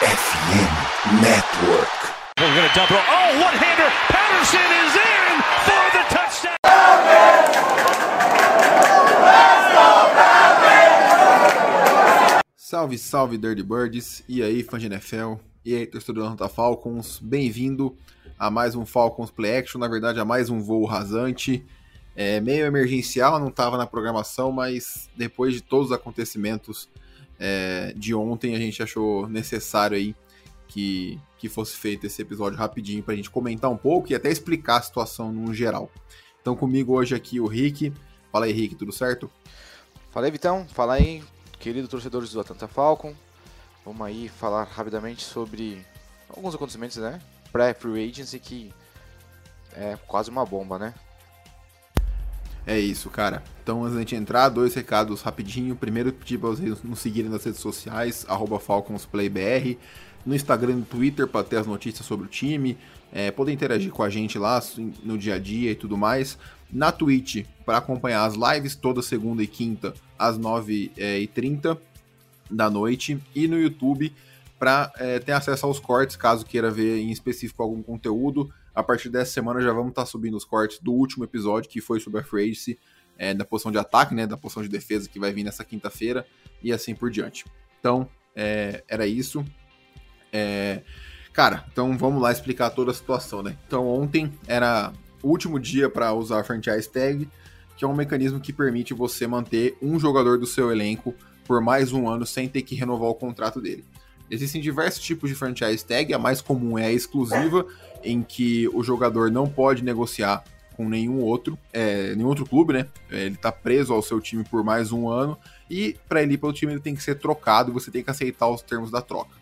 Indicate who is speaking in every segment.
Speaker 1: FM Network.
Speaker 2: We're going to double. Oh, one-hander. Patterson is in for the touchdown.
Speaker 3: Salve, salve Dirty Birds, e aí fã de NFL, e aí torcedor da Nota Falcons, bem-vindo a mais um Falcons Play Action, na verdade a mais um voo rasante, é, meio emergencial, não estava na programação, mas depois de todos os acontecimentos é, de ontem, a gente achou necessário aí que, que fosse feito esse episódio rapidinho para a gente comentar um pouco e até explicar a situação no geral. Então comigo hoje aqui o Rick, fala aí Rick, tudo certo?
Speaker 4: Fala aí, Vitão. Fala aí, querido torcedores do Atlanta Falcon. Vamos aí falar rapidamente sobre alguns acontecimentos, né? Pré-free agency que é quase uma bomba, né?
Speaker 3: É isso, cara. Então, antes da gente entrar, dois recados rapidinho. Primeiro, pedir para vocês nos seguirem nas redes sociais, FalconsPlayBR, no Instagram e no Twitter para ter as notícias sobre o time, é, poder interagir com a gente lá no dia a dia e tudo mais. Na Twitch, para acompanhar as lives toda segunda e quinta, às 9h30 da noite. E no YouTube, para é, ter acesso aos cortes, caso queira ver em específico algum conteúdo. A partir dessa semana já vamos estar tá subindo os cortes do último episódio, que foi sobre a Free Agency, é, da posição de ataque, né, da posição de defesa, que vai vir nessa quinta-feira, e assim por diante. Então, é, era isso. É, cara, então vamos lá explicar toda a situação, né? Então, ontem era o último dia para usar a Franchise Tag, que é um mecanismo que permite você manter um jogador do seu elenco por mais um ano sem ter que renovar o contrato dele. Existem diversos tipos de franchise tag, a mais comum é a exclusiva, em que o jogador não pode negociar com nenhum outro, é, nenhum outro clube, né? Ele está preso ao seu time por mais um ano e para ele ir para o time ele tem que ser trocado e você tem que aceitar os termos da troca.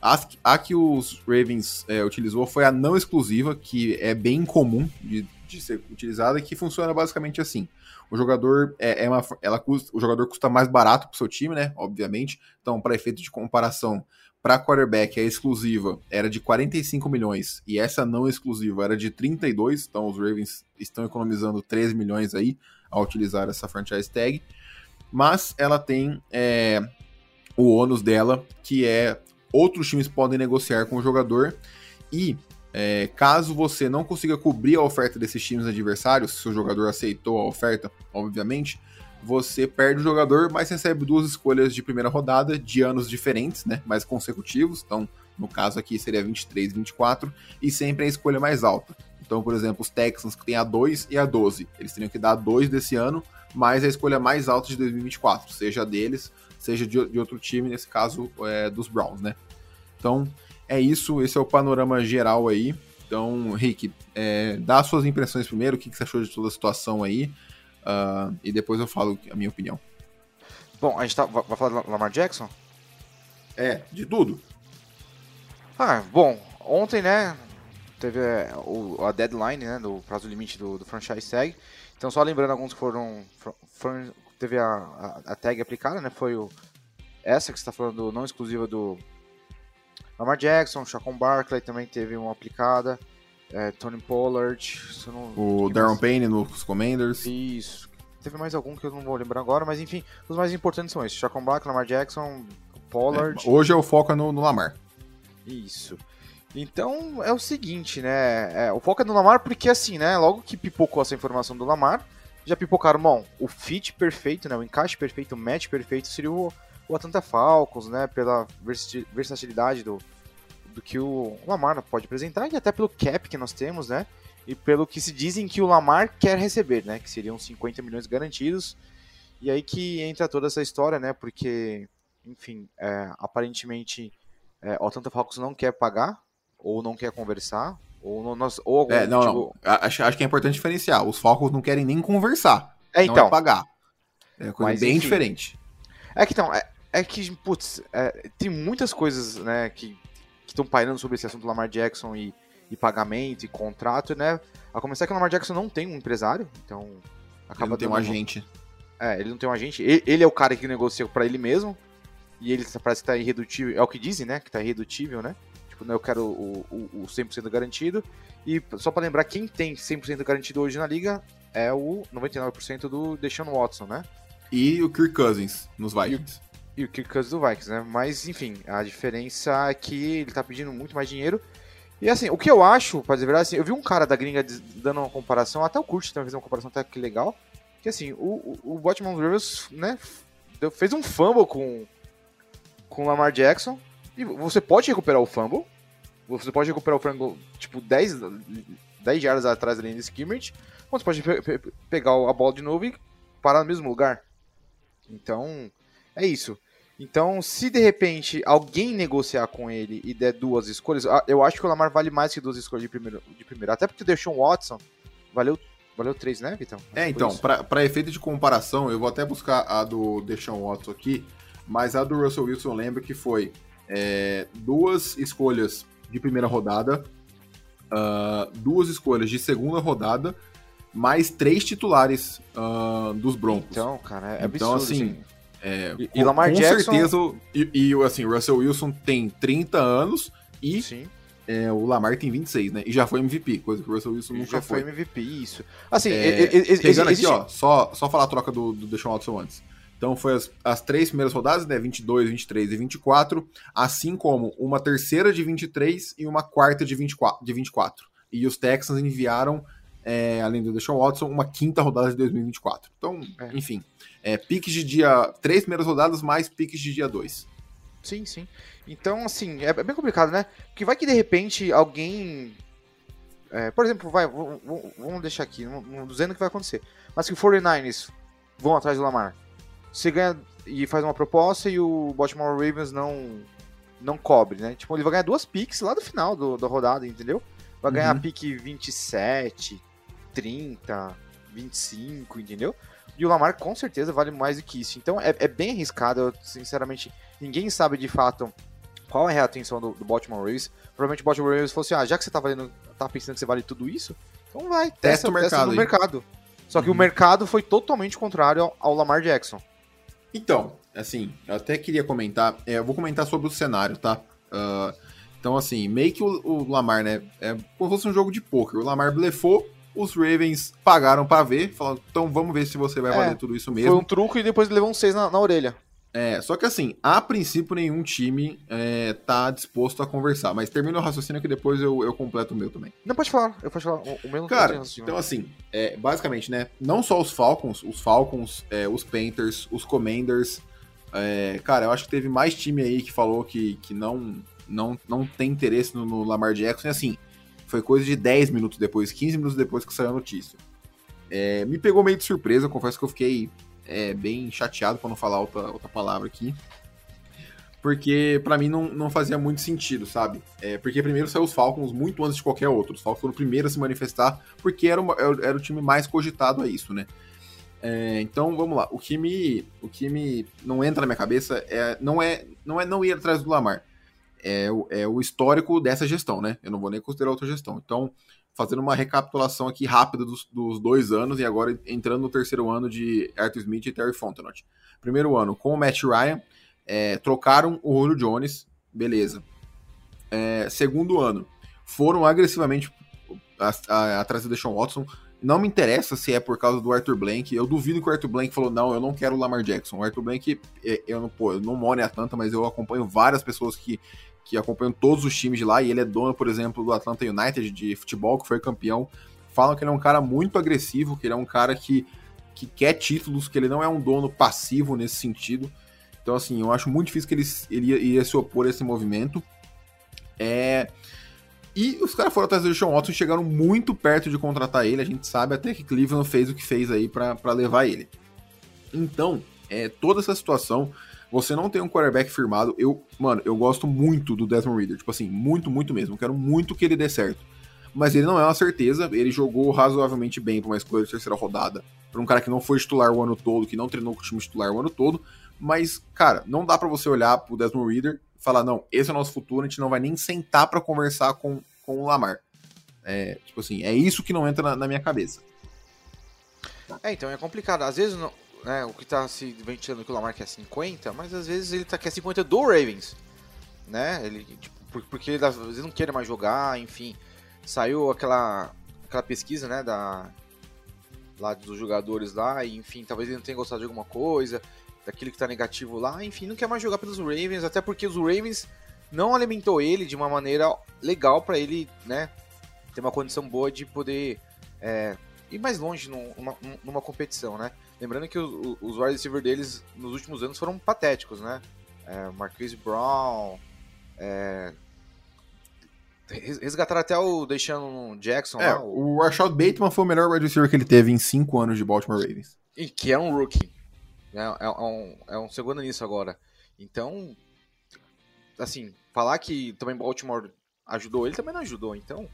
Speaker 3: A, a que os Ravens é, utilizou foi a não exclusiva, que é bem comum de, de ser utilizada, que funciona basicamente assim. O jogador é, é uma, ela custa, o jogador custa mais barato para o seu time, né? Obviamente. Então, para efeito de comparação, para quarterback a exclusiva era de 45 milhões e essa não exclusiva era de 32. Então, os Ravens estão economizando 13 milhões aí ao utilizar essa franchise tag. Mas ela tem é, o ônus dela, que é outros times podem negociar com o jogador e é, caso você não consiga cobrir a oferta desses times adversários, se o jogador aceitou a oferta, obviamente, você perde o jogador, mas recebe duas escolhas de primeira rodada de anos diferentes, né, mais consecutivos. Então, no caso aqui seria 23, 24 e sempre a escolha mais alta. Então, por exemplo, os Texans que tem a 2 e a 12, eles teriam que dar a 2 desse ano, mais a escolha mais alta de 2024, seja deles, seja de, de outro time, nesse caso é, dos Browns, né? Então, é isso, esse é o panorama geral aí. Então, Rick, é, dá suas impressões primeiro, o que, que você achou de toda a situação aí, uh, e depois eu falo a minha opinião.
Speaker 4: Bom, a gente tá, vai falar do Lamar Jackson?
Speaker 3: É, de tudo.
Speaker 4: Ah, bom, ontem, né, teve é, o, a deadline, né, do prazo limite do, do franchise tag. Então, só lembrando alguns que foram, foram teve a, a, a, tag aplicada, né, foi o, essa que você está falando, não exclusiva do Lamar Jackson, Chacon Barkley também teve uma aplicada. É, Tony Pollard.
Speaker 3: Não, o Darren Payne nos Commanders.
Speaker 4: Isso. Teve mais algum que eu não vou lembrar agora, mas enfim, os mais importantes são esses: Chacon Barkley, Lamar Jackson, Pollard.
Speaker 3: É, hoje eu foco no, no Lamar.
Speaker 4: Isso. Então é o seguinte, né? É, o foco é no Lamar porque assim, né? Logo que pipocou essa informação do Lamar, já pipocaram, bom, o fit perfeito, né? O encaixe perfeito, o match perfeito seria o o Atlanta Falcons, né, pela versatilidade do, do que o Lamar pode apresentar e até pelo cap que nós temos, né, e pelo que se dizem que o Lamar quer receber, né, que seriam 50 milhões garantidos. E aí que entra toda essa história, né, porque, enfim, é, aparentemente é, o Atlanta Falcons não quer pagar ou não quer conversar ou, não, nós, ou algum
Speaker 3: é, não, tipo... não. Acho, acho que é importante diferenciar. Os Falcons não querem nem conversar. É, então. Não é pagar. É coisa Mas, bem enfim, diferente.
Speaker 4: É que então, é, é que, putz, é, tem muitas coisas, né, que estão pairando sobre esse assunto do Lamar Jackson e, e, pagamento e contrato, né? A começar que o Lamar Jackson não tem um empresário, então
Speaker 3: acaba ele não tem um agente.
Speaker 4: É, ele não tem um agente. Ele, ele é o cara que negocia para ele mesmo. E ele parece que tá irredutível. É o que dizem, né? Que tá irredutível, né? Tipo, né, eu quero o, o, o 100% garantido. E só para lembrar, quem tem 100% garantido hoje na liga é o 99% do Deshaun Watson, né?
Speaker 3: E o Kirk Cousins nos Vikings.
Speaker 4: E o Kirk Cousins do Vikings, né? Mas, enfim, a diferença é que ele tá pedindo muito mais dinheiro. E assim, o que eu acho, pra dizer a verdade, assim, eu vi um cara da gringa dando uma comparação, até o Kurt também fez uma comparação até que legal, que assim, o, o, o Baltimore Ravens, né, fez um fumble com, com o Lamar Jackson, e você pode recuperar o fumble, você pode recuperar o frango, tipo, 10, 10 jardas atrás da linha de scrimmage, ou você pode pe pe pegar a bola de novo e parar no mesmo lugar. Então, é isso. Então, se de repente alguém negociar com ele e der duas escolhas, ah, eu acho que o Lamar vale mais que duas escolhas de primeiro. De primeiro. Até porque o Deshaun Watson valeu, valeu três, né, Vitão?
Speaker 3: É, então, para efeito de comparação, eu vou até buscar a do Deshaun Watson aqui, mas a do Russell Wilson lembra que foi é, duas escolhas de primeira rodada, uh, duas escolhas de segunda rodada, mais três titulares uh, dos Broncos.
Speaker 4: Então, cara, é então, absurdo,
Speaker 3: assim, assim. É, e, e Lamar com Jackson... certeza, e, e assim, o Russell Wilson tem 30 anos e é, o Lamar tem 26, né? E já foi MVP, coisa que o Russell Wilson nunca
Speaker 4: já
Speaker 3: foi.
Speaker 4: Já foi MVP, isso. Assim,
Speaker 3: é, pegando aqui, ó, só, só falar a troca do, do Deshaun Watson antes. Então foi as, as três primeiras rodadas, né? 22, 23 e 24, assim como uma terceira de 23 e uma quarta de 24. De 24. E os Texans enviaram, é, além do Deshaun Watson, uma quinta rodada de 2024. Então, é. enfim, é, piques de dia. Três primeiras rodadas mais piques de dia 2.
Speaker 4: Sim, sim. Então, assim, é bem complicado, né? Porque vai que de repente alguém. É, por exemplo, vai, vamos deixar aqui, não, não dizendo o que vai acontecer. Mas que o 49ers vão atrás do Lamar você ganha e faz uma proposta e o Baltimore Ravens não não cobre, né? Tipo, ele vai ganhar duas picks lá do final do, da rodada, entendeu? Vai ganhar uhum. pick 27, 30, 25, entendeu? E o Lamar com certeza vale mais do que isso. Então é, é bem arriscado, eu, sinceramente, ninguém sabe de fato qual é a reatenção do, do Baltimore Ravens. Provavelmente o Baltimore Ravens falou assim: ah, já que você tá, valendo, tá pensando que você vale tudo isso, então vai, testa, testa o mercado. Testa no mercado. Só que uhum. o mercado foi totalmente contrário ao, ao Lamar Jackson.
Speaker 3: Então, assim, eu até queria comentar, é, eu vou comentar sobre o cenário, tá? Uh, então, assim, meio que o, o, Lamar, né, é como se fosse um jogo de poker. O Lamar blefou, os Ravens pagaram para ver, falaram, então vamos ver se você vai é, valer tudo isso mesmo.
Speaker 4: Foi um truco e depois levou um 6 na, na orelha.
Speaker 3: É, só que assim, a princípio nenhum time é, tá disposto a conversar, mas termina o raciocínio que depois eu, eu completo o meu também.
Speaker 4: Não, pode falar, eu posso falar, o meu não
Speaker 3: Cara, então assim, é, basicamente, né, não só os Falcons, os Falcons, é, os Panthers, os Commanders, é, cara, eu acho que teve mais time aí que falou que, que não, não, não tem interesse no, no Lamar Jackson, e assim, foi coisa de 10 minutos depois, 15 minutos depois que saiu a notícia. É, me pegou meio de surpresa, confesso que eu fiquei é, bem chateado, para não falar outra, outra palavra aqui. Porque para mim não, não fazia muito sentido, sabe? É, porque primeiro saiu os Falcons muito antes de qualquer outro. Os Falcons foram o primeiro a se manifestar, porque era, uma, era o time mais cogitado a isso, né? É, então vamos lá. O que me, o que me não entra na minha cabeça é não é não é não ir atrás do Lamar. É, é o histórico dessa gestão, né? Eu não vou nem considerar outra gestão. Então fazendo uma recapitulação aqui rápida dos, dos, dois anos e agora entrando no terceiro ano de Arthur Smith e Terry Fontenot. Primeiro ano com o Matt Ryan, é, trocaram o Julio Jones, beleza. É, segundo ano, foram agressivamente atrás do Deshaun Watson. Não me interessa se é por causa do Arthur Blank. Eu duvido que o Arthur Blank falou: não, eu não quero o Lamar Jackson. O Arthur Blank, é, eu não, pô, eu não moro em Atlanta, mas eu acompanho várias pessoas que que acompanham todos os times de lá, e ele é dono, por exemplo, do Atlanta United de futebol, que foi campeão. Falam que ele é um cara muito agressivo, que ele é um cara que, que quer títulos, que ele não é um dono passivo nesse sentido. Então, assim, eu acho muito difícil que ele, ele ia, se opor a esse movimento. É... E os caras foram atrás do Sean Watson e chegaram muito perto de contratar ele. A gente sabe até que Cleveland fez o que fez aí para levar ele. Então, é, toda essa situação você não tem um quarterback firmado. Eu, mano, eu gosto muito do Desmond Reader. Tipo assim, muito, muito mesmo. Quero muito que ele dê certo. Mas ele não é uma certeza. Ele jogou razoavelmente bem para uma escolha de terceira rodada. Para um cara que não foi titular o ano todo, que não treinou com o time titular o ano todo. Mas, cara, não dá para você olhar pro Desmond Reader e falar, não, esse é o nosso futuro, a gente não vai nem sentar para conversar com, com o Lamar. É, tipo assim, é isso que não entra na, na minha cabeça.
Speaker 4: É, então é complicado. Às vezes não, né, o que está se ventilando que o Lamar quer 50, mas às vezes ele tá, quer 50 do Ravens, né? Ele, tipo, porque ele às vezes não quer mais jogar, enfim. Saiu aquela, aquela pesquisa, né, da, lá dos jogadores lá, e enfim, talvez ele não tenha gostado de alguma coisa. daquele que tá negativo lá, enfim, não quer mais jogar pelos Ravens, até porque os Ravens não alimentou ele de uma maneira legal para ele, né, ter uma condição boa de poder é, ir mais longe numa, numa competição, né? Lembrando que os, os wide receiver deles nos últimos anos foram patéticos, né? É, Marquise Brown, é, resgataram até o deixando Jackson
Speaker 3: é,
Speaker 4: lá.
Speaker 3: O, o Rashad Bateman foi o melhor wide receiver que ele teve em 5 anos de Baltimore Ravens.
Speaker 4: E que é um rookie. É, é, é, um, é um segundo nisso agora. Então, assim, falar que também Baltimore ajudou ele também não ajudou. Então,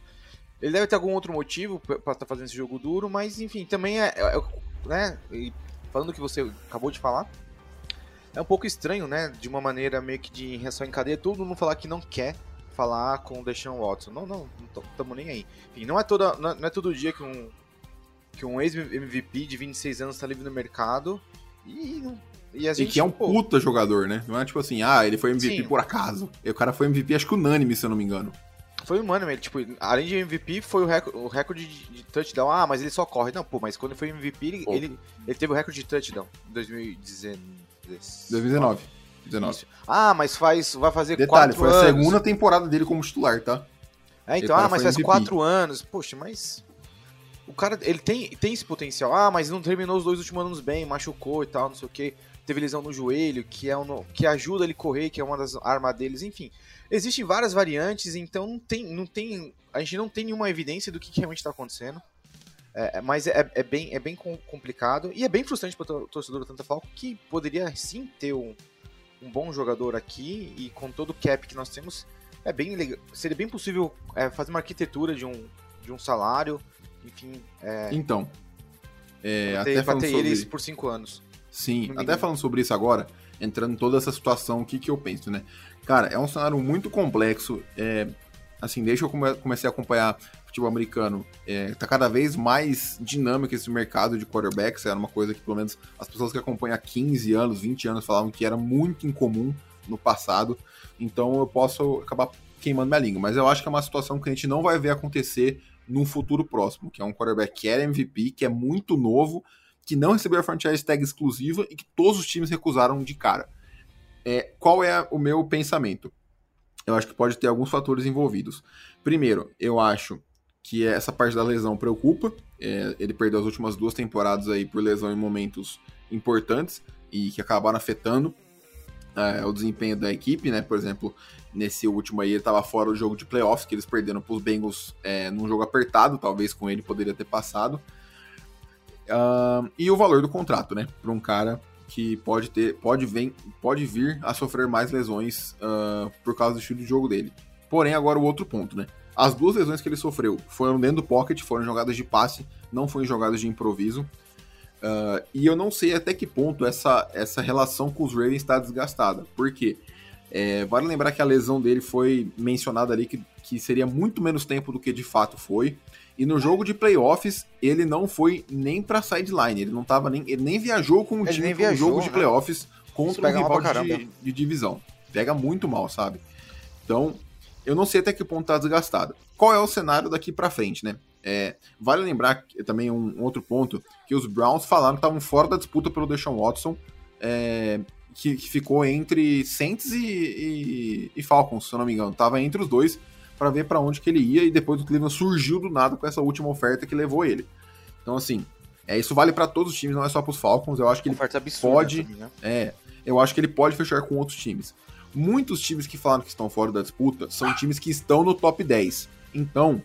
Speaker 4: ele deve ter algum outro motivo para estar tá fazendo esse jogo duro, mas enfim, também é, é, é né? E falando o que você acabou de falar, é um pouco estranho, né? De uma maneira meio que de reação em cadeia, todo mundo falar que não quer falar com o Deshaun Watson. Não, não, não estamos nem aí. Enfim, não é, toda, não é todo dia que um, que um ex-MVP de 26 anos está livre no mercado e,
Speaker 3: e, a gente, e que é um pô, puta jogador, né? Não é tipo assim, ah, ele foi MVP sim. por acaso. E o cara foi MVP, acho que unânime, se eu não me engano.
Speaker 4: Foi unânime, ele, tipo, além de MVP, foi o, recorde, o recorde de, de, touchdown. Ah, mas ele só corre. Não, pô, mas quando ele foi MVP, ele, ele, ele, teve o recorde de touchdown em 2019.
Speaker 3: 2019. 19.
Speaker 4: Ah, mas faz, vai fazer
Speaker 3: Detalhe, quatro anos. foi a segunda temporada dele como titular, tá?
Speaker 4: É, então, ah, mas faz MVP. quatro anos. Poxa, mas o cara, ele tem, tem esse potencial. Ah, mas não terminou os dois últimos anos bem, machucou e tal, não sei o que. Teve lesão no joelho, que é um, que ajuda ele a correr, que é uma das armas deles, enfim. Existem várias variantes, então não tem, não tem, a gente não tem nenhuma evidência do que, que realmente está acontecendo. É, é, mas é, é, bem, é bem complicado e é bem frustrante para o torcedor do Tanta Falco, que poderia sim ter um, um bom jogador aqui e com todo o cap que nós temos, é bem legal, seria bem possível é, fazer uma arquitetura de um, de um salário, enfim. É,
Speaker 3: então,
Speaker 4: é, até falando sobre eles por cinco anos.
Speaker 3: Sim, até falando sobre isso agora, entrando em toda essa situação, o que, que eu penso, né? Cara, é um cenário muito complexo. É, assim, desde que eu come comecei a acompanhar futebol americano, é, tá cada vez mais dinâmico esse mercado de quarterbacks. Era uma coisa que, pelo menos, as pessoas que acompanham há 15 anos, 20 anos falavam que era muito incomum no passado. Então eu posso acabar queimando minha língua. Mas eu acho que é uma situação que a gente não vai ver acontecer num futuro próximo, que é um quarterback que era MVP, que é muito novo, que não recebeu a franchise tag exclusiva e que todos os times recusaram de cara. É, qual é o meu pensamento? Eu acho que pode ter alguns fatores envolvidos. Primeiro, eu acho que essa parte da lesão preocupa. É, ele perdeu as últimas duas temporadas aí por lesão em momentos importantes e que acabaram afetando é, o desempenho da equipe, né? Por exemplo, nesse último aí ele estava fora do jogo de playoffs, que eles perderam para os Bengals é, num jogo apertado, talvez com ele poderia ter passado. Uh, e o valor do contrato, né? Para um cara que pode ter, pode, vem, pode vir a sofrer mais lesões uh, por causa do estilo de jogo dele. Porém, agora o outro ponto, né? As duas lesões que ele sofreu foram dentro do pocket, foram jogadas de passe, não foram jogadas de improviso. Uh, e eu não sei até que ponto essa, essa relação com os Ravens está desgastada. Por quê? É, vale lembrar que a lesão dele foi mencionada ali que, que seria muito menos tempo do que de fato foi. E no jogo de playoffs, ele não foi nem pra sideline. Ele não tava nem. Ele nem viajou com o ele time no jogo de né? playoffs contra um rival de, de, divisão. Pega muito mal, sabe? Então, eu não sei até que ponto tá desgastado. Qual é o cenário daqui para frente, né? É, vale lembrar também um, um, outro ponto, que os Browns falaram que estavam fora da disputa pelo Deshaun Watson, é, que, que, ficou entre Saints e, e, e, Falcons, se eu não me engano. Tava entre os dois para ver para onde que ele ia e depois o Cleveland surgiu do nada com essa última oferta que levou ele. Então, assim, é, isso vale para todos os times, não é só para os Falcons. Eu acho que ele pode. Também, né? É, eu acho que ele pode fechar com outros times. Muitos times que falaram que estão fora da disputa são times que estão no top 10. Então,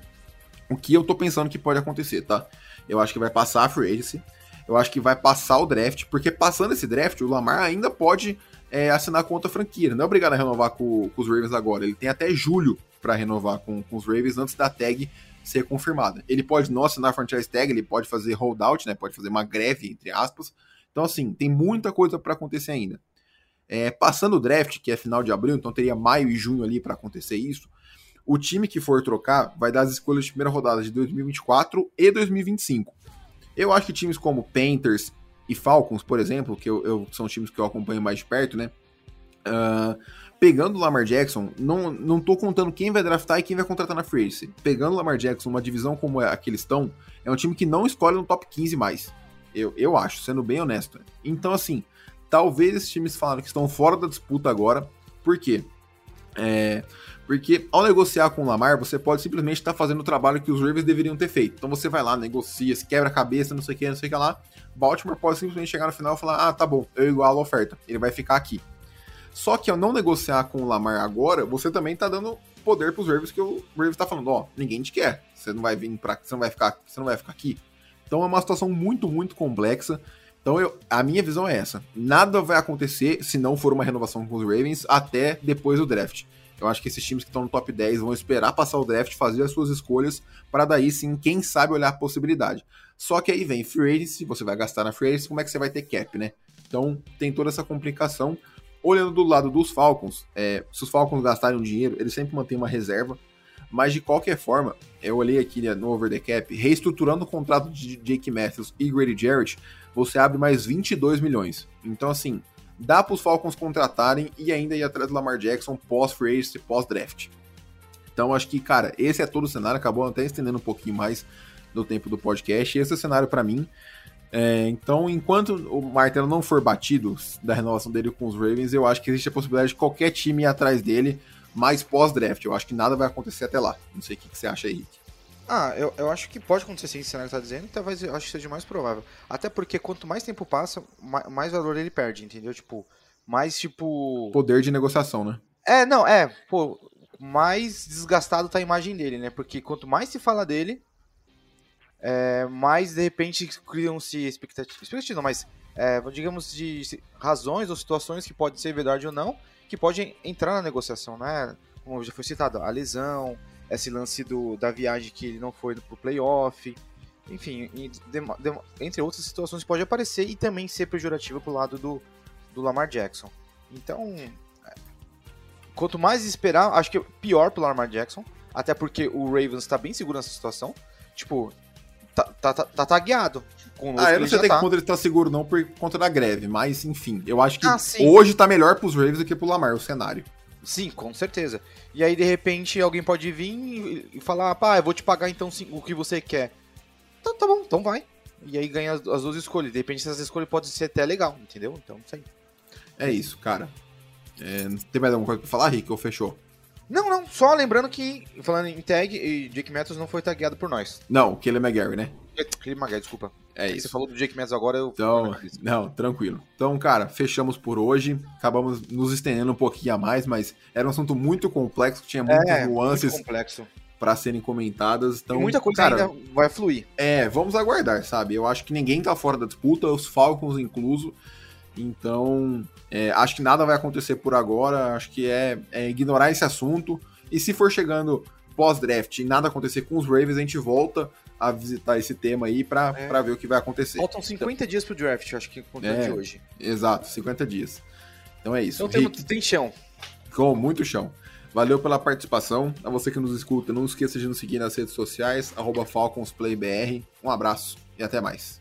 Speaker 3: o que eu tô pensando que pode acontecer, tá? Eu acho que vai passar a free agency, eu acho que vai passar o draft, porque passando esse draft, o Lamar ainda pode é, assinar com outra franquia. Não é obrigado a renovar com, com os Ravens agora. Ele tem até julho para renovar com, com os Ravens antes da tag ser confirmada. Ele pode não assinar a franchise tag, ele pode fazer holdout, né? Pode fazer uma greve, entre aspas. Então, assim, tem muita coisa para acontecer ainda. É, passando o draft, que é final de abril, então teria maio e junho ali para acontecer isso. O time que for trocar vai dar as escolhas de primeira rodada de 2024 e 2025. Eu acho que times como Panthers e Falcons, por exemplo, que eu, eu são times que eu acompanho mais de perto, né? Uh, pegando o Lamar Jackson, não, não tô contando quem vai draftar e quem vai contratar na free agency. Pegando o Lamar Jackson, uma divisão como a que eles estão, é um time que não escolhe no top 15 mais. Eu, eu acho, sendo bem honesto. Então, assim, talvez esses times falaram que estão fora da disputa agora. Por quê? É, porque ao negociar com o Lamar, você pode simplesmente estar tá fazendo o trabalho que os Ravens deveriam ter feito. Então você vai lá, negocia, se quebra a cabeça, não sei o que, não sei o que lá. Baltimore pode simplesmente chegar no final e falar: ah, tá bom, eu igualo a oferta, ele vai ficar aqui. Só que ao não negociar com o Lamar agora, você também tá dando poder pros Ravens que o Ravens tá falando, ó, ninguém te quer. Você não vai vir para, você não vai ficar, você não vai ficar aqui. Então é uma situação muito, muito complexa. Então eu, a minha visão é essa. Nada vai acontecer se não for uma renovação com os Ravens até depois do draft. Eu acho que esses times que estão no top 10 vão esperar passar o draft, fazer as suas escolhas, para daí sim, quem sabe, olhar a possibilidade. Só que aí vem free agency, você vai gastar na free agency, como é que você vai ter cap, né? Então tem toda essa complicação. Olhando do lado dos Falcons, é, se os Falcons gastarem um dinheiro, eles sempre mantêm uma reserva. Mas de qualquer forma, eu olhei aqui né, no Over the Cap, reestruturando o contrato de Jake Matthews e Grady Jarrett, você abre mais 22 milhões. Então, assim, dá para os Falcons contratarem e ainda ir atrás do Lamar Jackson pós-free agency, pós-draft. Então, acho que, cara, esse é todo o cenário. Acabou até estendendo um pouquinho mais do tempo do podcast. Esse é o cenário para mim. É, então, enquanto o martelo não for batido da renovação dele com os Ravens, eu acho que existe a possibilidade de qualquer time ir atrás dele, mais pós-draft. Eu acho que nada vai acontecer até lá. Não sei o que, que você acha aí, Rick.
Speaker 4: Ah, eu, eu acho que pode acontecer sim, esse cenário que tá dizendo, talvez eu acho que seja mais provável. Até porque quanto mais tempo passa, mais, mais valor ele perde, entendeu? Tipo, mais tipo.
Speaker 3: Poder de negociação, né?
Speaker 4: É, não, é, pô, mais desgastado tá a imagem dele, né? Porque quanto mais se fala dele, é, mais de repente criam-se expectativas. Expectativas não, mas é, digamos de razões ou situações que podem ser verdade ou não, que podem entrar na negociação, né? Como já foi citado, a lesão, esse lance do, da viagem que ele não foi pro playoff, enfim, entre outras situações pode aparecer e também ser pejorativo pro lado do, do Lamar Jackson. Então, é, quanto mais esperar, acho que é pior pro Lamar Jackson, até porque o Ravens está bem seguro nessa situação. Tipo, tá, tá, tá, tá tagueado.
Speaker 3: Com ah, eu não sei até tá. que ponto ele tá seguro não por conta da greve, mas enfim, eu acho que ah, hoje tá melhor pros Ravens do que pro Lamar o cenário.
Speaker 4: Sim, com certeza. E aí, de repente, alguém pode vir e falar, pá, eu vou te pagar então o que você quer. Então tá bom, então vai. E aí ganha as, duas escolhas. De repente, essas escolhas podem ser até legal, entendeu? Então, isso aí.
Speaker 3: É isso, cara. É, tem mais alguma coisa pra falar, Rick, ou fechou?
Speaker 4: Não, não, só lembrando que, falando em tag, Jake Matthews não foi tagueado por nós.
Speaker 3: Não, Kelly McGarry, né?
Speaker 4: Kelly McGarry, desculpa.
Speaker 3: É, isso.
Speaker 4: Você falou do Jake Matthews agora, eu...
Speaker 3: Então, não, tranquilo. Então, cara, fechamos por hoje. Acabamos nos estendendo um pouquinho a mais, mas era um assunto muito complexo, tinha muitas é, nuances. Para serem comentadas. Então,
Speaker 4: e muita coisa cara, ainda vai fluir.
Speaker 3: É, vamos aguardar, sabe? Eu acho que ninguém tá fora da disputa, os Falcons incluso. Então, é, acho que nada vai acontecer por agora. Acho que é, é ignorar esse assunto. E se for chegando pós-draft e nada acontecer com os Ravens, a gente volta a visitar esse tema aí para é. ver o que vai acontecer.
Speaker 4: Faltam 50 então, dias pro draft, acho que é, de hoje.
Speaker 3: Exato, 50 dias. Então é isso.
Speaker 4: Então tem, tem chão.
Speaker 3: Com muito chão. Valeu pela participação. A você que nos escuta, não esqueça de nos seguir nas redes sociais, FalconsPlayBR. Um abraço e até mais.